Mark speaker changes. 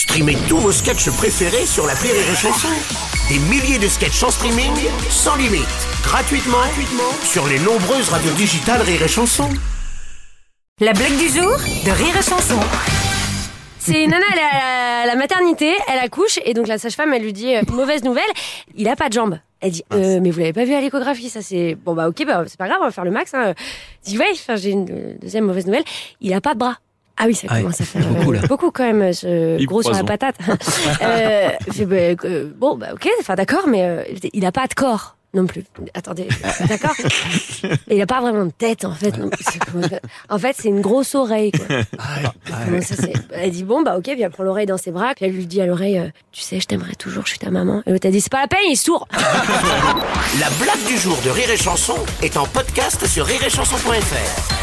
Speaker 1: Streamez tous vos sketchs préférés sur la Rire et Chanson. Des milliers de sketchs en streaming, sans limite, gratuitement, gratuitement sur les nombreuses radios digitales Rire et Chanson.
Speaker 2: La blague du jour de Rire et Chanson.
Speaker 3: C'est nana, elle est à la, maternité, elle accouche et donc la sage-femme elle lui dit euh, mauvaise nouvelle, il a pas de jambes. Elle dit euh, mais vous l'avez pas vu à l'échographie ça c'est bon bah ok bah c'est pas grave on va faire le max. Hein. Elle dit ouais j'ai une euh, deuxième mauvaise nouvelle, il a pas de bras. Ah oui, ça
Speaker 4: Ah ouais,
Speaker 3: commence à faire
Speaker 4: beaucoup, là.
Speaker 3: beaucoup quand même, ce gros sur la patate. euh, bah, euh, bon, bah ok, enfin d'accord, mais euh, il a pas de corps non plus. Attendez, d'accord il a pas vraiment de tête en fait. non En fait, c'est une grosse oreille. Quoi. Ça, Elle dit bon bah ok, viens prendre l'oreille dans ses bras. Puis elle lui dit à l'oreille, euh, tu sais, je t'aimerais toujours, je suis ta maman. Et l'autre a dit c'est pas la peine, il est sourd.
Speaker 1: La blague du jour de Rire et Chanson est en podcast sur rireetchanson.fr.